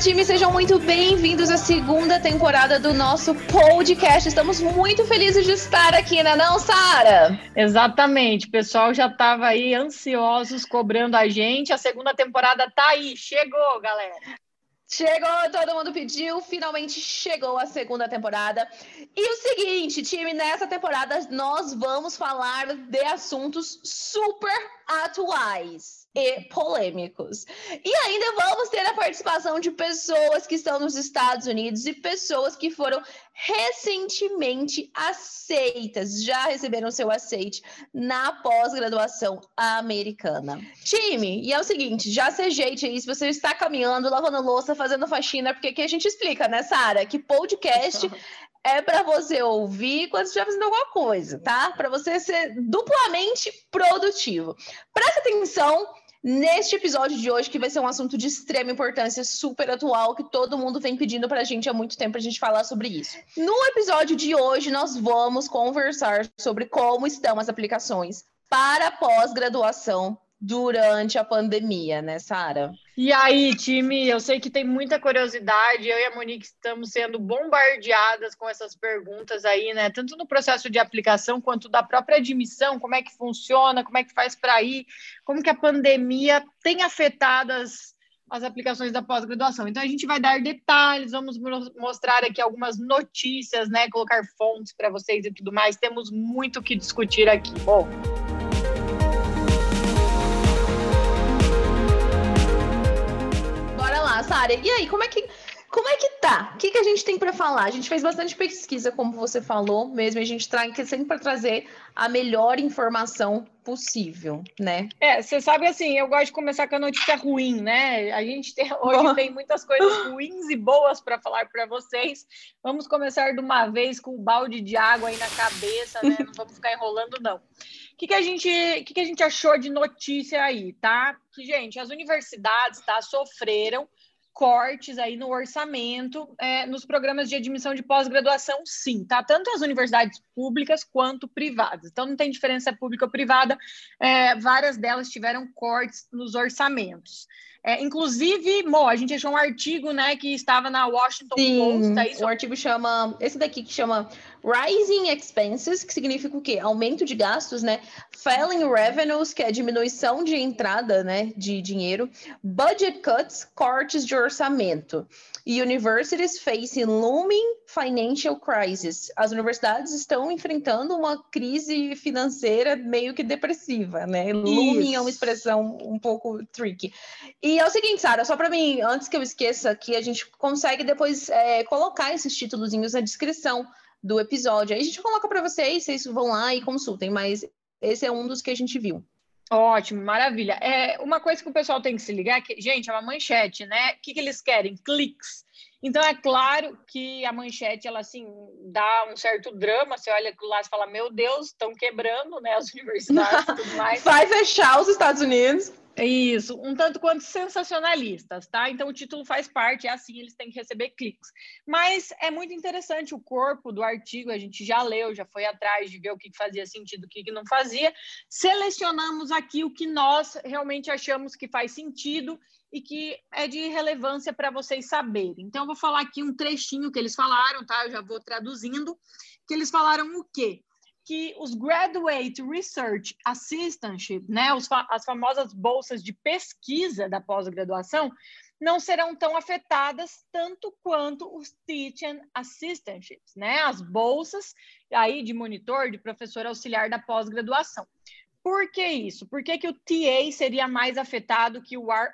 time, sejam muito bem-vindos à segunda temporada do nosso podcast. Estamos muito felizes de estar aqui, né, não, Sara? Exatamente, o pessoal já estava aí ansiosos cobrando a gente. A segunda temporada tá aí, chegou, galera. Chegou, todo mundo pediu, finalmente chegou a segunda temporada. E o seguinte, time, nessa temporada nós vamos falar de assuntos super atuais e polêmicos. E ainda vamos ter a participação de pessoas que estão nos Estados Unidos e pessoas que foram recentemente aceitas, já receberam seu aceite na pós-graduação americana. Time, e é o seguinte, já se ajeite aí, se você está caminhando, lavando louça, fazendo faxina, porque aqui a gente explica, né, Sara, que podcast é para você ouvir quando estiver fazendo alguma coisa, tá? Para você ser duplamente produtivo. Presta atenção neste episódio de hoje, que vai ser um assunto de extrema importância, super atual, que todo mundo vem pedindo para a gente há muito tempo a gente falar sobre isso. No episódio de hoje, nós vamos conversar sobre como estão as aplicações para pós-graduação durante a pandemia, né, Sara? E aí, time, eu sei que tem muita curiosidade, eu e a Monique estamos sendo bombardeadas com essas perguntas aí, né? Tanto no processo de aplicação quanto da própria admissão, como é que funciona, como é que faz para ir, como que a pandemia tem afetado as, as aplicações da pós-graduação. Então a gente vai dar detalhes, vamos mostrar aqui algumas notícias, né? Colocar fontes para vocês e tudo mais. Temos muito o que discutir aqui. Bom. Sara. E aí, como é que como é que tá? O que, que a gente tem para falar? A gente fez bastante pesquisa, como você falou mesmo, a gente traz sempre para trazer a melhor informação possível, né? É, você sabe assim, eu gosto de começar com a notícia ruim, né? A gente tem, hoje Bom. tem muitas coisas ruins e boas para falar para vocês. Vamos começar de uma vez com o balde de água aí na cabeça, né? Não vamos ficar enrolando, não. O que, que, a gente, que, que a gente achou de notícia aí, tá? Que, gente, as universidades tá, sofreram cortes aí no orçamento é, nos programas de admissão de pós-graduação, sim, tá? Tanto as universidades públicas quanto privadas. Então, não tem diferença pública ou privada, é, várias delas tiveram cortes nos orçamentos. É, inclusive, Mo, a gente achou um artigo, né, que estava na Washington Post, aí, o artigo chama, esse daqui que chama Rising Expenses, que significa o quê? Aumento de gastos, né? Falling Revenues, que é diminuição de entrada, né, de dinheiro. Budget Cuts, cortes de orçamento. E Universities facing looming financial crisis. As universidades estão enfrentando uma crise financeira meio que depressiva, né? Looming é uma Isso. expressão um pouco tricky. E é o seguinte, Sara, só para mim, antes que eu esqueça, que a gente consegue depois é, colocar esses títulozinhos na descrição do episódio. Aí a gente coloca para vocês, vocês vão lá e consultem, mas esse é um dos que a gente viu. Ótimo, maravilha. É, uma coisa que o pessoal tem que se ligar é que, gente, é uma manchete, né? O que, que eles querem? Cliques. Então, é claro que a manchete, ela, assim, dá um certo drama. Você olha lá e fala, meu Deus, estão quebrando, né? As universidades e tudo mais. Vai fechar os Estados Unidos. Isso, um tanto quanto sensacionalistas, tá? Então o título faz parte, é assim, eles têm que receber cliques. Mas é muito interessante o corpo do artigo, a gente já leu, já foi atrás de ver o que fazia sentido, o que não fazia. Selecionamos aqui o que nós realmente achamos que faz sentido e que é de relevância para vocês saberem. Então eu vou falar aqui um trechinho que eles falaram, tá? Eu já vou traduzindo. Que eles falaram o quê? Que os Graduate Research Assistantship, né, os as famosas bolsas de pesquisa da pós-graduação, não serão tão afetadas tanto quanto os Teaching Assistantships, né, as bolsas aí de monitor, de professor auxiliar da pós-graduação. Por que isso? Por que, que o TA seria mais afetado que o RA?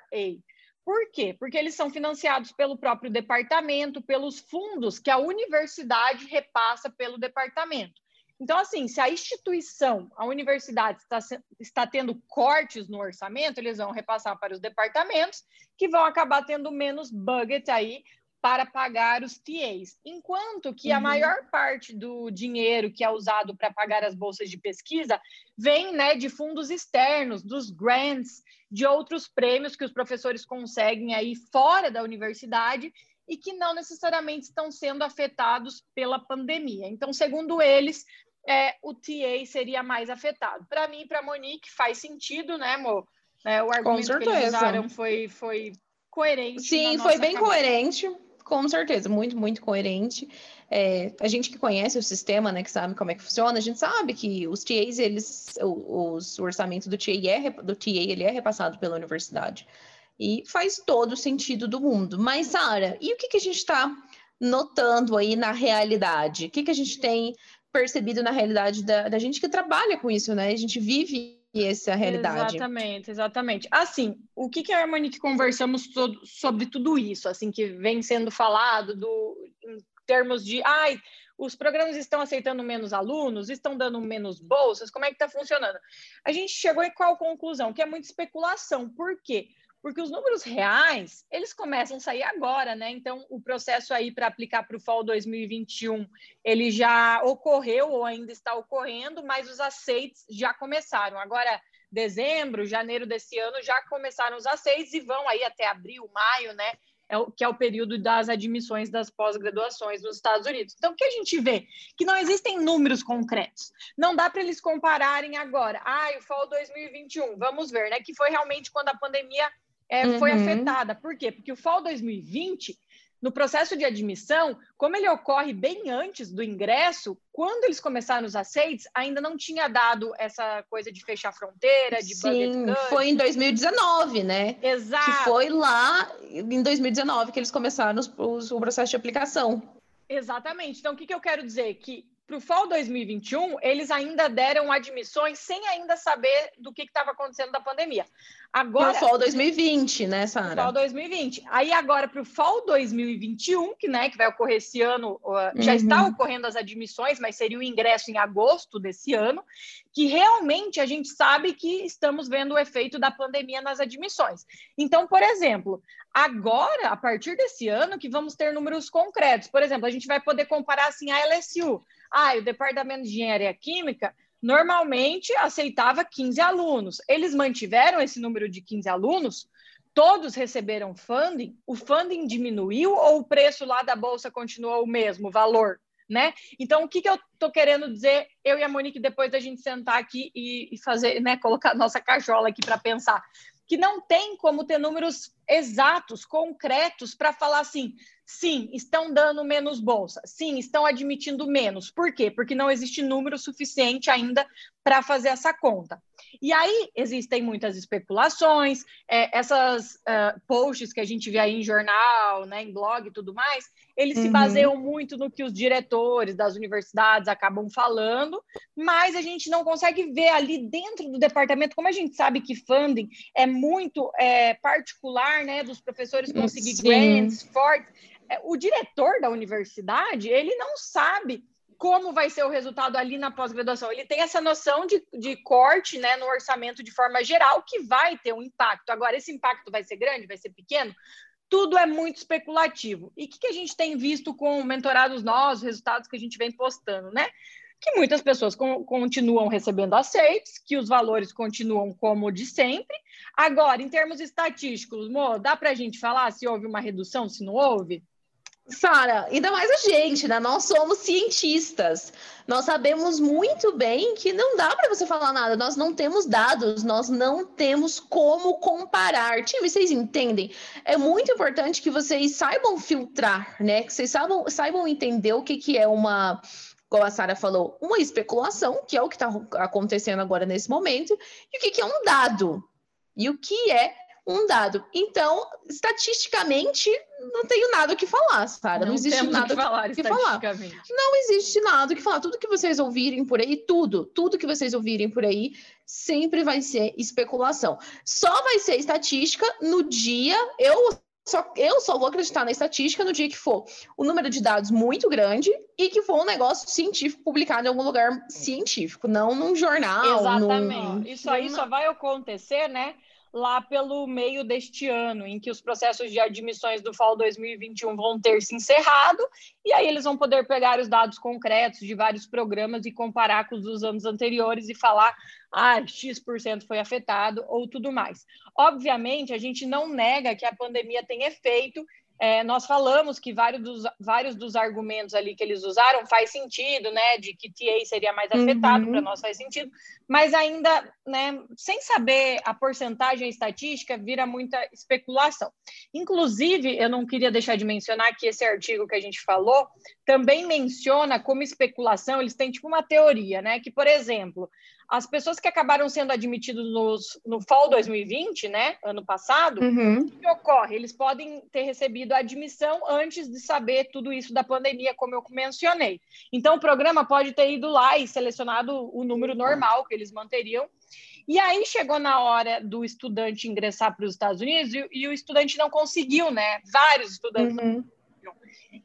Por quê? Porque eles são financiados pelo próprio departamento, pelos fundos que a universidade repassa pelo departamento. Então, assim, se a instituição, a universidade está, está tendo cortes no orçamento, eles vão repassar para os departamentos, que vão acabar tendo menos budget aí para pagar os TAs. Enquanto que a Uhum. maior parte do dinheiro que é usado para pagar as bolsas de pesquisa vem né, de fundos externos, dos grants, de outros prêmios que os professores conseguem aí fora da universidade e que não necessariamente estão sendo afetados pela pandemia. Então, segundo eles, é, o TA seria mais afetado. Para mim e para a Monique faz sentido, né, amor? É, o argumento que eles usaram foi, foi coerente. Sim, foi bem cabeça. coerente, com certeza, muito, muito coerente. É, a gente que conhece o sistema, né, que sabe como é que funciona, a gente sabe que os TAs, eles, o, os, o orçamento do TA, é, do TA, ele é repassado pela universidade. E faz todo o sentido do mundo. Mas, Sara, e o que, que a gente está notando aí na realidade? O que, que a gente tem percebido na realidade da, da gente que trabalha com isso, né? A gente vive essa realidade. Exatamente, exatamente. Assim, o que que a Monique conversamos so- sobre tudo isso, assim, que vem sendo falado do, em termos de, ai, os programas estão aceitando menos alunos, estão dando menos bolsas, como é que está funcionando? A gente chegou em qual conclusão? Que é muita especulação. Por quê? Os números reais, eles começam a sair agora, né? Então, o processo aí para aplicar para o Fall 2021, ele já ocorreu ou ainda está ocorrendo, mas os aceites já começaram. Agora, dezembro, janeiro desse ano, já começaram os aceites e vão aí até abril, maio, né? É o, que é o período das admissões das pós-graduações nos Estados Unidos. Então, o que a gente vê? Que não existem números concretos. Não dá para eles compararem agora. Ah, o Fall 2021, vamos ver, né? Que foi realmente quando a pandemia é, foi Uhum. afetada. Por quê? Porque o Fall 2020, no processo de admissão, como ele ocorre bem antes do ingresso, quando eles começaram os aceites, ainda não tinha dado essa coisa de fechar fronteira, de Sim, foi em 2019, né? Exato. Que foi lá em 2019 que eles começaram os- os- o processo de aplicação. Exatamente. Então, o que, que eu quero dizer? Que para o Fall 2021, eles ainda deram admissões sem ainda saber do que estava acontecendo da pandemia. Agora, Pro Fall 2020, né, Fall Sara? 2020. Aí agora para o Fall 2021, que, né, que vai ocorrer esse ano, uh, já Uhum. está ocorrendo as admissões, mas seria o ingresso em agosto desse ano, que realmente a gente sabe que estamos vendo o efeito da pandemia nas admissões. Então, por exemplo, agora, a partir desse ano, que vamos ter números concretos. Por exemplo, a gente vai poder comparar assim a LSU. Ah, o Departamento de Engenharia Química normalmente aceitava 15 alunos. Eles mantiveram esse número de 15 alunos, todos receberam funding, o funding diminuiu ou o preço lá da bolsa continuou o mesmo, o valor, né? Então, o que, que eu estou querendo dizer, eu e a Monique, depois da gente sentar aqui e, e fazer, né, colocar nossa cachola aqui para pensar, que não tem como ter números exatos, concretos, para falar assim, sim, estão dando menos bolsa, sim, estão admitindo menos. Por quê? Porque não existe número suficiente ainda para fazer essa conta. E aí existem muitas especulações, é, essas uh, posts que a gente vê aí em jornal, né, em blog e tudo mais, eles se Uhum. baseiam muito no que os diretores das universidades acabam falando, mas a gente não consegue ver ali dentro do departamento, como a gente sabe que funding é muito é, particular, né, dos professores conseguir Sim. grants fortes, é, o diretor da universidade, ele não sabe como vai ser o resultado ali na pós-graduação. Ele tem essa noção de, de corte né, no orçamento de forma geral, que vai ter um impacto. Agora, esse impacto vai ser grande, vai ser pequeno? Tudo é muito especulativo. E o que, que a gente tem visto com mentorados nós, os resultados que a gente vem postando, né? Que muitas pessoas con- continuam recebendo aceites, que os valores continuam como de sempre. Agora, em termos estatísticos, Mo, dá para a gente falar se houve uma redução, se não houve? Sara, ainda mais a gente, né? Nós somos cientistas. Nós sabemos muito bem que não dá para você falar nada. Nós não temos dados, nós não temos como comparar. Time, vocês entendem? É muito importante que vocês saibam filtrar, né? Que vocês saibam, saibam entender o que, que é uma, como a Sara falou, uma especulação, que é o que está acontecendo agora nesse momento, e o que, que é um dado. E o que é um dado. Então, estatisticamente, não tenho nada o que falar, Sara. Não, existe temos o nada que falar o que falar. Não existe nada o que falar. Tudo que vocês ouvirem por aí, tudo, tudo que vocês ouvirem por aí, sempre vai ser especulação. Só vai ser estatística no dia. Eu só, eu só vou acreditar na estatística no dia que for o número de dados muito grande e que for um negócio científico publicado em algum lugar científico, não num jornal. Exatamente. num- Isso aí só vai acontecer, né? Lá pelo meio deste ano, em que os processos de admissões do FAO 2021 vão ter se encerrado, e aí eles vão poder pegar os dados concretos de vários programas e comparar com os dos anos anteriores e falar, ah, X% foi afetado ou tudo mais. Obviamente, a gente não nega que a pandemia tem efeito é, nós falamos que vários dos, vários dos argumentos ali que eles usaram faz sentido, né? De que TA seria mais afetado, Uhum. para nós faz sentido, mas ainda, né, sem saber a porcentagem estatística, vira muita especulação. Inclusive, eu não queria deixar de mencionar que esse artigo que a gente falou também menciona como especulação, eles têm tipo uma teoria, né? Que, por exemplo, as pessoas que acabaram sendo admitidas nos, no Fall 2020, né? Ano passado, Uhum. o que ocorre? Eles podem ter recebido a admissão antes de saber tudo isso da pandemia, como eu mencionei. Então, o programa pode ter ido lá e selecionado o número normal que eles manteriam. E aí chegou na hora do estudante ingressar para os Estados Unidos e, e o estudante não conseguiu, né? Vários estudantes Uhum.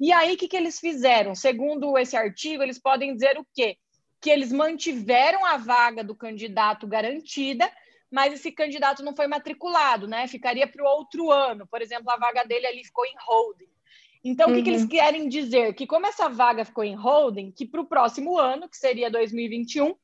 e aí, o que, que eles fizeram? Segundo esse artigo, eles podem dizer o quê? Que eles mantiveram a vaga do candidato garantida, mas esse candidato não foi matriculado, né? Ficaria para o outro ano. Por exemplo, a vaga dele ali ficou em holding. Então, o que, que Uhum. eles querem dizer? Que como essa vaga ficou em holding, que para o próximo ano, que seria 2021,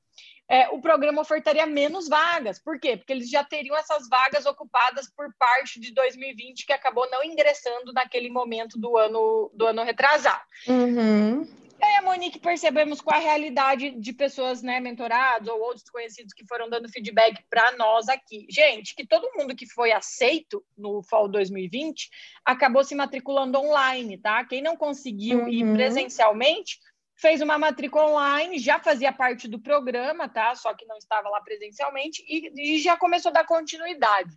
é, o programa ofertaria menos vagas. Por quê? Porque eles já teriam essas vagas ocupadas por parte de 2020, que acabou não ingressando naquele momento do ano, do ano retrasado. Uhum. E aí, a Monique, percebemos qual a realidade de pessoas, né, mentorados ou outros conhecidos que foram dando feedback para nós aqui. Gente, que todo mundo que foi aceito no Fall 2020 acabou se matriculando online, tá? Quem não conseguiu ir Uhum. presencialmente fez uma matrícula online, já fazia parte do programa, tá? Só que não estava lá presencialmente e, e já começou a dar continuidade.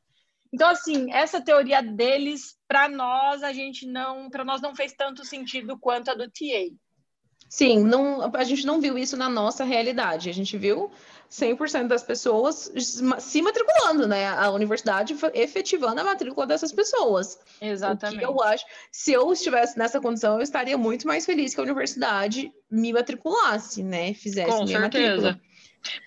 Então, assim, essa teoria deles, para nós, a gente não, para nós não fez tanto sentido quanto a do TA. Sim, não, a gente não viu isso na nossa realidade. A gente viu 100% das pessoas se matriculando, né? A universidade efetivando a matrícula dessas pessoas. Exatamente. eu acho, se eu estivesse nessa condição, eu estaria muito mais feliz que a universidade me matriculasse, né? Fizesse Com minha certeza. matrícula.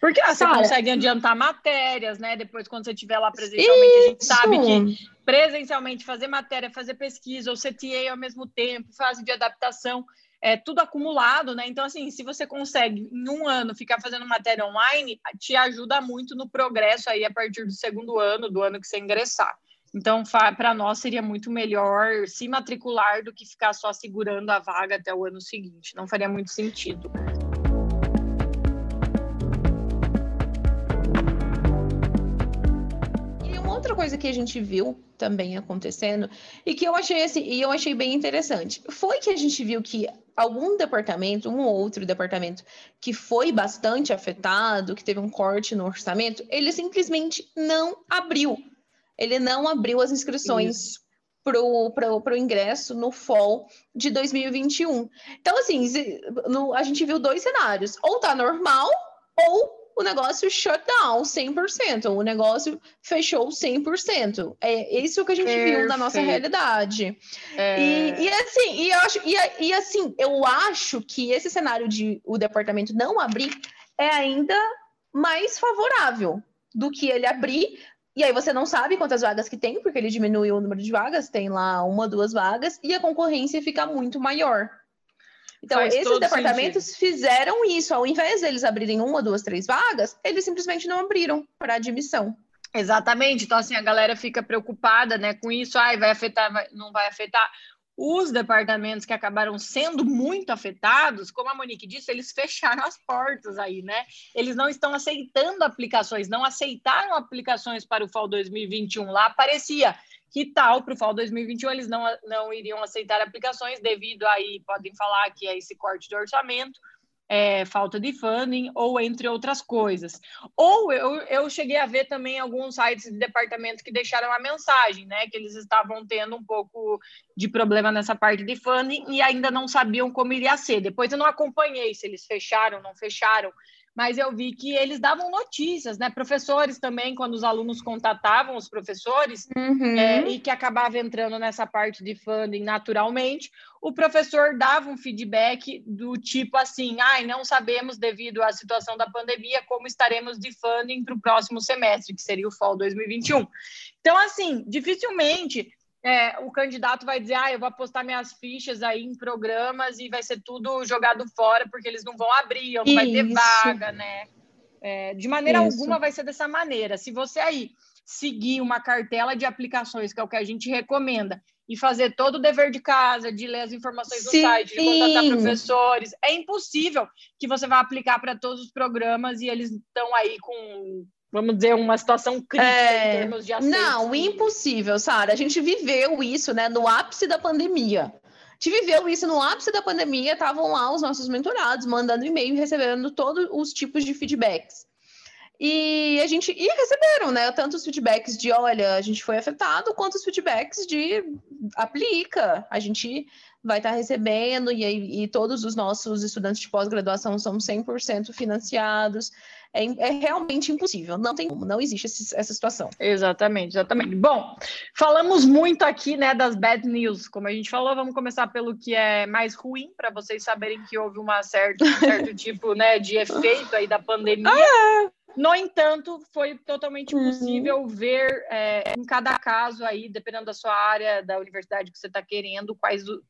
Porque ah, você consegue adiantar matérias, né? Depois, quando você estiver lá presencialmente, a gente sabe que Isso. presencialmente fazer matéria, fazer pesquisa ou CTA ao mesmo tempo, fase de adaptação, é tudo acumulado, né? Então, assim, se você consegue em um ano ficar fazendo matéria online, te ajuda muito no progresso aí a partir do segundo ano, do ano que você ingressar. Então, para nós seria muito melhor se matricular do que ficar só segurando a vaga até o ano seguinte. Não faria muito sentido. E uma outra coisa que a gente viu também acontecendo e que eu achei assim, e eu achei bem interessante, foi que a gente viu que algum departamento, um ou outro departamento que foi bastante afetado, que teve um corte no orçamento, ele simplesmente não abriu. Ele não abriu as inscrições para o ingresso no fall de 2021. Então, assim, no- a gente viu dois cenários: ou tá normal, ou o negócio shut down 100%, o negócio fechou 100%. É isso que a gente viu na nossa Perfeito. realidade. É, E, e assim, e, eu acho, e, e assim, eu acho que esse cenário de o departamento não abrir é ainda mais favorável do que ele abrir. E aí você não sabe quantas vagas que tem, porque ele diminui o número de vagas, tem lá uma, duas vagas, e a concorrência fica muito maior. Então, Faz esses departamentos fizeram isso. Ao invés deles abrirem uma, duas, três vagas, eles simplesmente não abriram para admissão. Exatamente. Então, assim, a galera fica preocupada, né, com isso. Ai, vai afetar, vai- não vai afetar. Os departamentos que acabaram sendo muito afetados, como a Monique disse, eles fecharam as portas aí, né? Eles não estão aceitando aplicações, não aceitaram aplicações para o Fall 2021. Lá parecia que tal para o Fall 2021 eles não, não iriam aceitar aplicações devido aí, podem falar que é esse corte de orçamento, é, falta de funding ou entre outras coisas. Ou eu, eu cheguei a ver também alguns sites de departamento que deixaram a mensagem, né? Que eles estavam tendo um pouco de problema nessa parte de funding e ainda não sabiam como iria ser. Depois eu não acompanhei se eles fecharam, não fecharam, mas eu vi que eles davam notícias, né? Professores também, quando os alunos contatavam os professores, é, e que acabava entrando nessa parte de funding naturalmente, o professor dava um feedback do tipo assim: ai, não sabemos, devido à situação da pandemia, como estaremos de funding para o próximo semestre, que seria o Fall 2021. Então, assim, dificilmente. É, o candidato vai dizer, ah, eu vou apostar minhas fichas aí em programas e vai ser tudo jogado fora porque eles não vão abrir, ou não vai ter vaga, né? É, de maneira Isso. alguma vai ser dessa maneira. Se você aí seguir uma cartela de aplicações, que é o que a gente recomenda, e fazer todo o dever de casa, de ler as informações Sim. no site, de contratar professores. É impossível que você vá aplicar para todos os programas e eles estão aí com, vamos dizer, uma situação crítica É. em termos de acesso. Não, impossível, Sara. A gente viveu isso, né, no ápice da pandemia. A gente viveu isso no ápice da pandemia, estavam lá os nossos mentorados mandando e-mail e recebendo todos os tipos de feedbacks. E a gente e receberam, né, tanto os feedbacks de olha, a gente foi afetado, quanto os feedbacks de aplica, a gente vai estar recebendo e, e todos os nossos estudantes de pós-graduação são 100% financiados. É, é realmente impossível, não tem como, não existe esse- essa situação. Exatamente, exatamente. Bom, falamos muito aqui, né, das bad news, como a gente falou, vamos começar pelo que é mais ruim, para vocês saberem que houve uma certa, um certo tipo, né, de efeito aí da pandemia. No entanto, foi totalmente Uhum. possível ver é, em cada caso aí, dependendo da sua área, da universidade que você está querendo, quais o,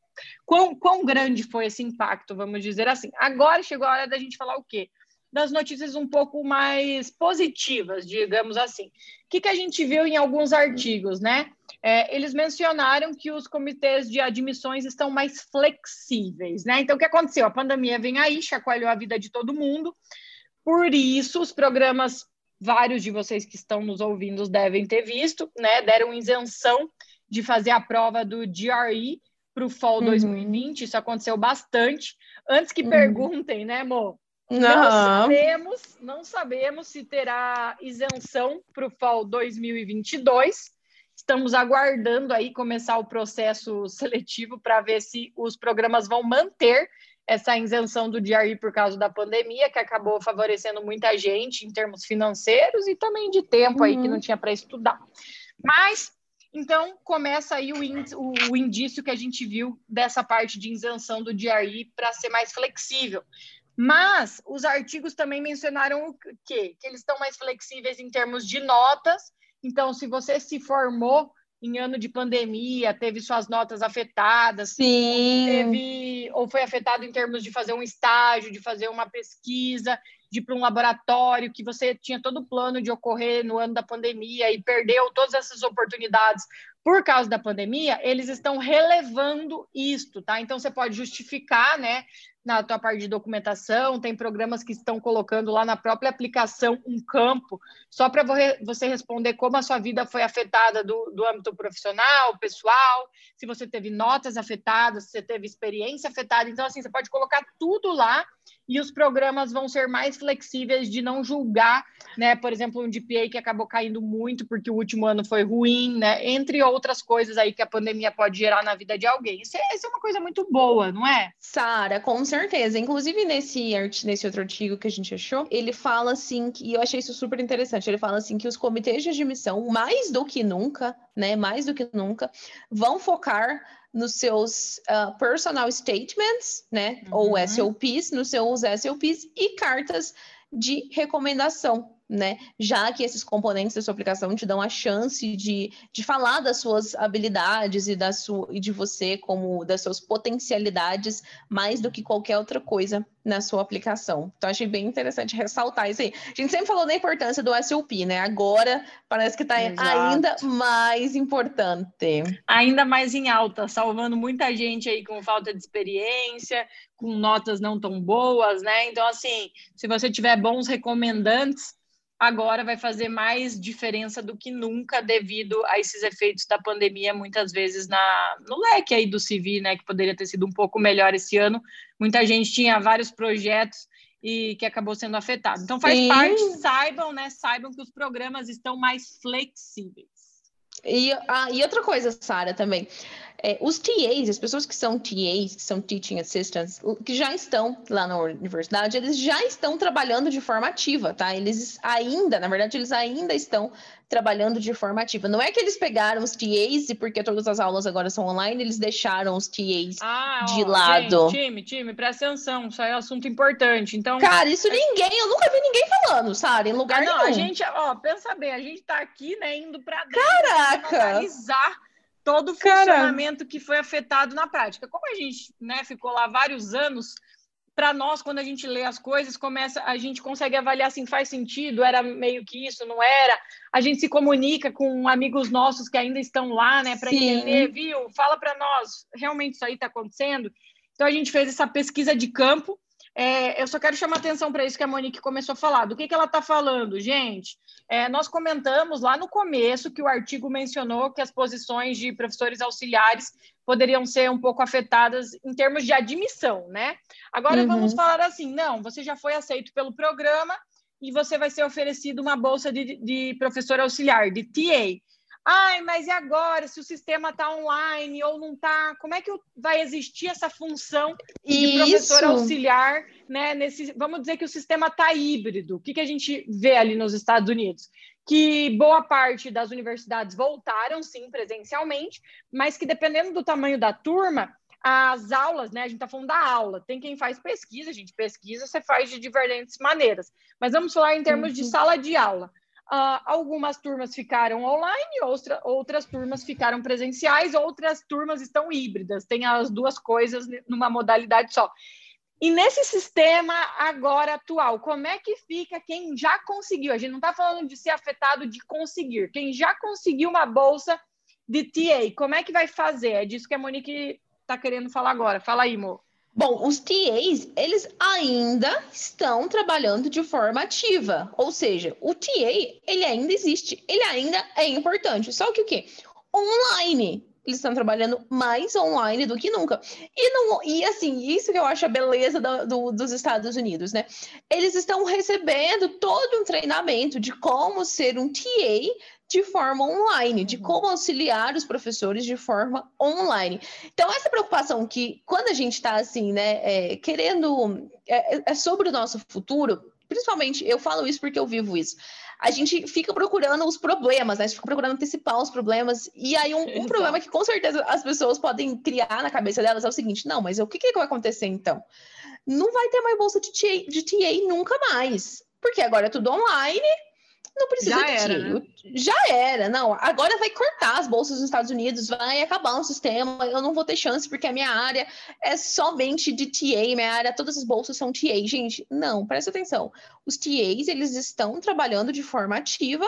quão, quão grande foi esse impacto, vamos dizer assim. Agora chegou a hora da gente falar o quê? Das notícias um pouco mais positivas, digamos assim. O que, que a gente viu em alguns artigos, né? É, eles mencionaram que os comitês de admissões estão mais flexíveis, né? Então, o que aconteceu? A pandemia vem aí, chacoalhou a vida de todo mundo. Por isso, os programas, vários de vocês que estão nos ouvindo devem ter visto, né? Deram isenção de fazer a prova do GRE para o Fall Uhum. 2020. Isso aconteceu bastante. Antes que Uhum. perguntem, né, amor? Não sabemos, não sabemos se terá isenção para o Fall 2022. Estamos aguardando aí começar o processo seletivo para ver se os programas vão manter essa isenção do DRE por causa da pandemia, que acabou favorecendo muita gente em termos financeiros e também de tempo aí que Uhum. não tinha para estudar. Mas então começa aí o, o- o indício que a gente viu dessa parte de isenção do DRE para ser mais flexível. Mas os artigos também mencionaram o quê? Que eles estão mais flexíveis em termos de notas. Então, se você se formou em ano de pandemia, teve suas notas afetadas, Sim. teve ou foi afetado em termos de fazer um estágio, de fazer uma pesquisa, de ir para um laboratório, que você tinha todo o plano de ocorrer no ano da pandemia e perdeu todas essas oportunidades por causa da pandemia, eles estão relevando isto, tá? Então você pode justificar, né, na tua parte de documentação, tem programas que estão colocando lá na própria aplicação um campo só para você responder como a sua vida foi afetada do, do âmbito profissional, pessoal, se você teve notas afetadas, se você teve experiência afetada. Então, assim, você pode colocar tudo lá e os programas vão ser mais flexíveis de não julgar, né? Por exemplo, um GPA que acabou caindo muito porque o último ano foi ruim, né? Entre outras coisas aí que a pandemia pode gerar na vida de alguém. Isso é, isso é uma coisa muito boa, não é? Sara, com certeza. Inclusive, nesse, nesse outro artigo que a gente achou, ele fala assim, que, e eu achei isso super interessante, ele fala assim que os comitês de admissão, mais do que nunca, né, mais do que nunca, vão focar nos seus ah, personal statements, né, ou Uhum. SOPs, nos seus SOPs e cartas de recomendação, né? Já que esses componentes da sua aplicação te dão a chance de, de falar das suas habilidades e, da sua, e de você como das suas potencialidades mais do que qualquer outra coisa na sua aplicação. Então, achei bem interessante ressaltar isso aí. A gente sempre falou da importância do SOP, né? Agora parece que está ainda mais importante. Ainda mais em alta, salvando muita gente aí com falta de experiência, com notas não tão boas, né? Então, assim, se você tiver bons recomendantes, agora vai fazer mais diferença do que nunca devido a esses efeitos da pandemia, muitas vezes na, no leque aí do CV, né? Que poderia ter sido um pouco melhor esse ano. Muita gente tinha vários projetos e que acabou sendo afetado. Então faz Sim. parte, saibam, né? Saibam que os programas estão mais flexíveis. E, ah, e outra coisa, Sara, também. É, os TAs, as pessoas que são TAs, que são Teaching Assistants, que já estão lá na universidade, eles já estão trabalhando de forma ativa, tá? Eles ainda, na verdade, eles ainda estão trabalhando de forma ativa. Não é que eles pegaram os TAs e porque todas as aulas agora são online, eles deixaram os TAs. Ah, de ó, lado. gente, time, time, presta atenção, isso aí é um assunto importante. Então, Cara, isso ninguém, eu nunca vi ninguém falando, Sara, em lugar ah, não, nenhum. a gente, ó, pensa bem, a gente tá aqui, né, indo para Caraca! analisar todo o Cara. funcionamento que foi afetado na prática. Como a gente, né, ficou lá vários anos para nós, quando a gente lê as coisas, começa, a gente consegue avaliar assim, faz sentido, era meio que isso, não era. A gente se comunica com amigos nossos que ainda estão lá, né, para entender, viu? Fala para nós, realmente isso aí está acontecendo. Então a gente fez essa pesquisa de campo. É, eu só quero chamar atenção para isso que a Monique começou a falar. Do que, que ela está falando, gente? É, nós comentamos lá no começo que o artigo mencionou que as posições de professores auxiliares poderiam ser um pouco afetadas em termos de admissão, né? Agora uhum. vamos falar assim: não, você já foi aceito pelo programa e você vai ser oferecido uma bolsa de, de professor auxiliar, de TA. Ai, mas e agora? Se o sistema está online ou não está, como é que vai existir essa função de Isso. professor auxiliar, né? Nesse, vamos dizer que o sistema está híbrido. O que, que a gente vê ali nos Estados Unidos? Que boa parte das universidades voltaram, sim, presencialmente, mas que dependendo do tamanho da turma, as aulas, né? A gente está falando da aula. Tem quem faz pesquisa, a gente pesquisa, você faz de diferentes maneiras. Mas vamos falar em termos uhum. de sala de aula. Uh, algumas turmas ficaram online, outra, outras turmas ficaram presenciais, outras turmas estão híbridas, tem as duas coisas numa modalidade só. E nesse sistema agora atual, como é que fica quem já conseguiu? A gente não está falando de ser afetado de conseguir, quem já conseguiu uma bolsa de TA, como é que vai fazer? É disso que a Monique está querendo falar agora. Fala aí, Mo. Bom, os TAs, eles ainda estão trabalhando de forma ativa, ou seja, o TA, ele ainda existe, ele ainda é importante, só que o quê? Online, eles estão trabalhando mais online do que nunca. E, não, e assim, isso que eu acho a beleza do, do, dos Estados Unidos, né? Eles estão recebendo todo um treinamento de como ser um TA de forma online, de uhum. como auxiliar os professores de forma online. Então, essa preocupação que, quando a gente está assim, né, é, querendo, é, é sobre o nosso futuro, principalmente, eu falo isso porque eu vivo isso. A gente fica procurando os problemas, né? A gente fica procurando antecipar os problemas. E aí, um, um problema que com certeza as pessoas podem criar na cabeça delas é o seguinte: não, mas o que, que vai acontecer então? Não vai ter mais bolsa de TA, de TA nunca mais. Porque agora é tudo online, não precisa Já era, né? Já era, não. Agora vai cortar as bolsas nos Estados Unidos, vai acabar o sistema. Eu não vou ter chance porque a minha área é somente de TA, minha área, todas as bolsas são TA. Gente, não, presta atenção. Os TAs, eles estão trabalhando de forma ativa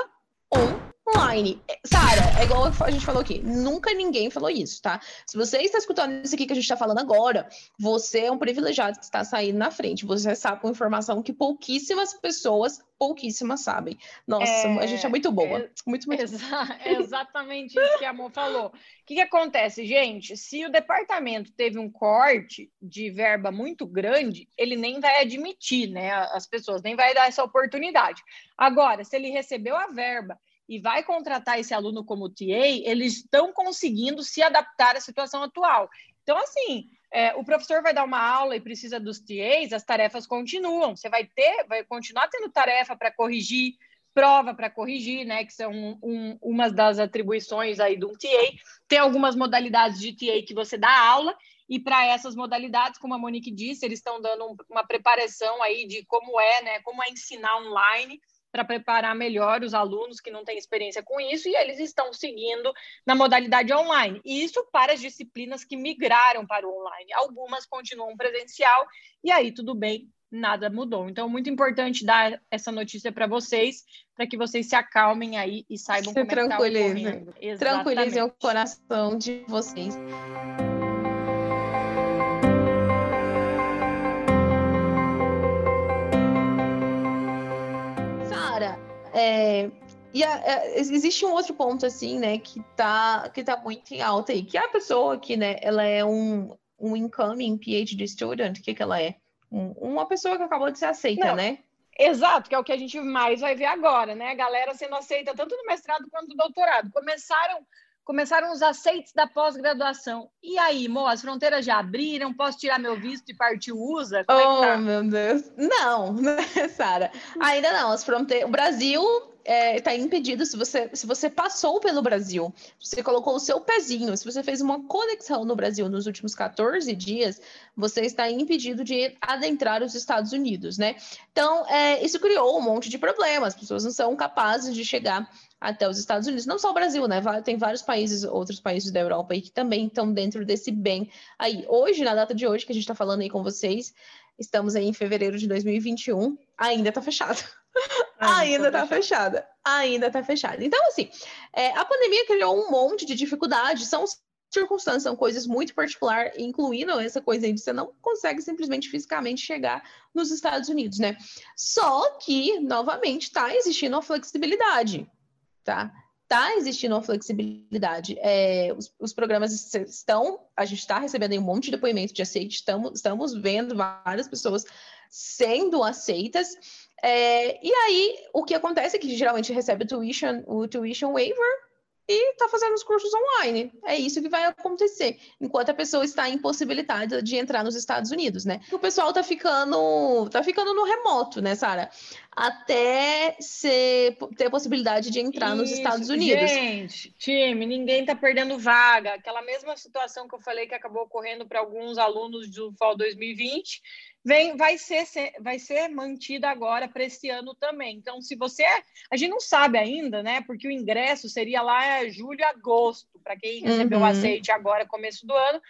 online. Sara, é igual a gente falou aqui, nunca ninguém falou isso, tá? Se você está escutando isso aqui que a gente está falando agora, você é um privilegiado que está saindo na frente. Você sabe com informação que pouquíssimas pessoas, pouquíssimas sabem. Nossa, é, a gente é muito boa. É, muito, muito exa é exatamente isso que a Amor falou. O que, que acontece, gente? Se o departamento teve um corte de verba muito grande, ele nem vai admitir, né? As pessoas nem vai dar essa oportunidade. Agora, se ele recebeu a verba e vai contratar esse aluno como TA, eles estão conseguindo se adaptar à situação atual. Então, assim, é, o professor vai dar uma aula e precisa dos TAs, as tarefas continuam. Você vai ter, vai continuar tendo tarefa para corrigir, prova para corrigir, né? Que são um, umas das atribuições aí do um TA. Tem algumas modalidades de TA que você dá aula, e para essas modalidades, como a Monique disse, eles estão dando uma preparação aí de como é, né? Como é ensinar online para preparar melhor os alunos que não têm experiência com isso, e eles estão seguindo na modalidade online. E isso para as disciplinas que migraram para o online. Algumas continuam presencial, e aí tudo bem, nada mudou. Então, muito importante dar essa notícia para vocês, para que vocês se acalmem aí e saibam se como é que está Tranquilizem o coração de vocês. É, e a, a, existe um outro ponto, assim, né, que tá, que tá muito em alta aí, que a pessoa que, né, ela é um, um incoming PhD student, o que que ela é? Um, uma pessoa que acabou de ser aceita, Não. né? Exato, que é o que a gente mais vai ver agora, né? A galera sendo aceita tanto no mestrado quanto no doutorado. Começaram começaram os aceites da pós-graduação. E aí, Mo, as fronteiras já abriram? Posso tirar meu visto e partir o USA? Como oh, é tá? meu Deus. Não, né, Sara? Ainda não. As fronteiras... O Brasil está é, impedido se você, se você passou pelo Brasil, você colocou o seu pezinho, se você fez uma conexão no Brasil nos últimos 14 dias, você está impedido de adentrar os Estados Unidos, né? Então, é, isso criou um monte de problemas, as pessoas não são capazes de chegar até os Estados Unidos, não só o Brasil, né? Tem vários países, outros países da Europa aí que também estão dentro desse bem aí. Hoje, na data de hoje que a gente está falando aí com vocês, Estamos aí em fevereiro de 2021, ainda tá fechado. ainda tá fechada. Ainda tá fechada. Então, assim, é, a pandemia criou um monte de dificuldades, são circunstâncias, são coisas muito particulares, incluindo essa coisa aí de você não consegue simplesmente fisicamente chegar nos Estados Unidos, né? Só que, novamente, tá existindo uma flexibilidade, tá? Tá existindo uma flexibilidade. É, os, os, programas estão, a gente está recebendo um monte de depoimento de aceite, estamos, estamos vendo várias pessoas sendo aceitas. É, e aí, o que acontece é que geralmente recebe o tuition, o tuition waiver, e está fazendo os cursos online. É isso que vai acontecer, enquanto a pessoa está impossibilitada de entrar nos Estados Unidos, né? O pessoal tá ficando, tá ficando no remoto, né, Sara? Até ser, ter a possibilidade de entrar isso, nos Estados Unidos. Gente, time, ninguém tá perdendo vaga. Aquela mesma situação que eu falei que acabou ocorrendo para alguns alunos do Fall 2020 vem, vai, ser, vai ser mantida agora para esse ano também. Então, se você. A gente não sabe ainda, né? Porque o ingresso seria lá julho, agosto, para quem recebeu o uhum. aceite agora, começo do ano,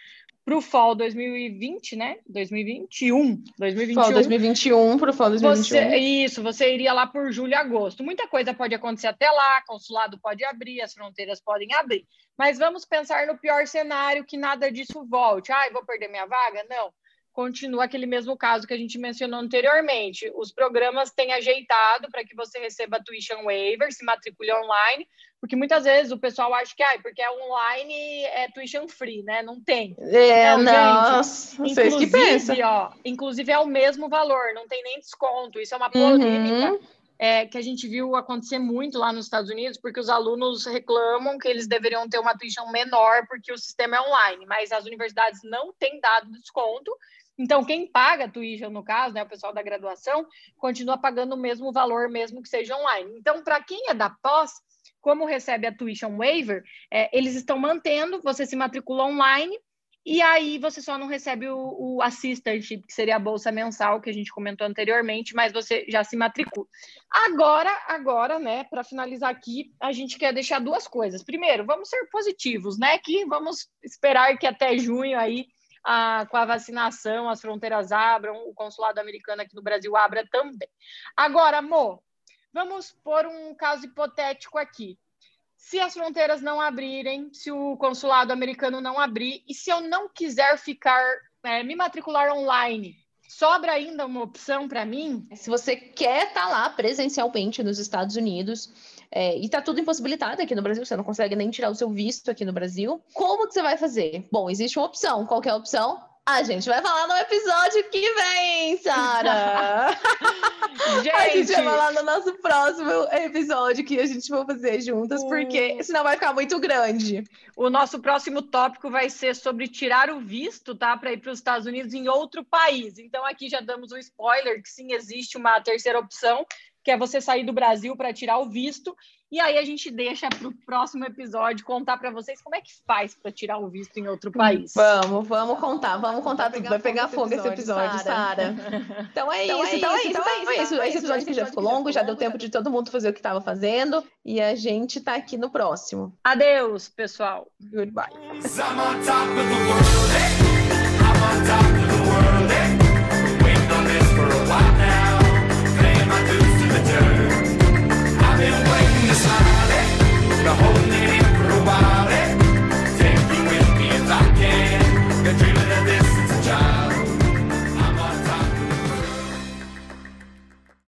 para o Fall 2020, né? 2021. 2021. Fall 2021 para o Fall 2021. Você, isso, você iria lá por julho e agosto. Muita coisa pode acontecer até lá, consulado pode abrir, as fronteiras podem abrir. Mas vamos pensar no pior cenário, que nada disso volte. Ai, vou perder minha vaga? Não continua aquele mesmo caso que a gente mencionou anteriormente. Os programas têm ajeitado para que você receba tuition waiver, se matricule online, porque muitas vezes o pessoal acha que ah, porque é online é tuition free, né? Não tem. É, então, nossa, gente, vocês que pensam. Ó, inclusive é o mesmo valor, não tem nem desconto. Isso é uma polêmica. Uhum. É, que a gente viu acontecer muito lá nos Estados Unidos, porque os alunos reclamam que eles deveriam ter uma tuition menor porque o sistema é online, mas as universidades não têm dado desconto então, quem paga a tuition, no caso, né, o pessoal da graduação, continua pagando o mesmo valor, mesmo que seja online. Então, para quem é da pós, como recebe a tuition waiver, é, eles estão mantendo, você se matricula online, e aí você só não recebe o, o assistantship, que seria a bolsa mensal que a gente comentou anteriormente, mas você já se matricula. Agora, agora, né, para finalizar aqui, a gente quer deixar duas coisas. Primeiro, vamos ser positivos, né? Que vamos esperar que até junho aí a, com a vacinação, as fronteiras abram, o consulado americano aqui no Brasil abra também. Agora, amor, vamos pôr um caso hipotético aqui. Se as fronteiras não abrirem, se o consulado americano não abrir, e se eu não quiser ficar, é, me matricular online, sobra ainda uma opção para mim? Se você quer estar tá lá presencialmente nos Estados Unidos, é, e tá tudo impossibilitado aqui no Brasil, você não consegue nem tirar o seu visto aqui no Brasil. Como que você vai fazer? Bom, existe uma opção. Qual é a opção? A gente vai falar no episódio que vem, Sara! gente. A gente vai falar no nosso próximo episódio que a gente vai fazer juntas, porque senão vai ficar muito grande. O nosso próximo tópico vai ser sobre tirar o visto, tá? Para ir para os Estados Unidos em outro país. Então, aqui já damos um spoiler que sim, existe uma terceira opção, que é você sair do Brasil para tirar o visto. E aí a gente deixa para o próximo episódio contar para vocês como é que faz para tirar o visto em outro país. Vamos, vamos contar, vamos contar tudo. Vai pegar fogo esse episódio, Sara. Então é então isso, é então é isso, então é isso. Então é esse episódio que já ficou longo, já deu tempo de todo mundo fazer o que estava fazendo. E a gente está aqui no próximo. Adeus, pessoal. Goodbye. the whole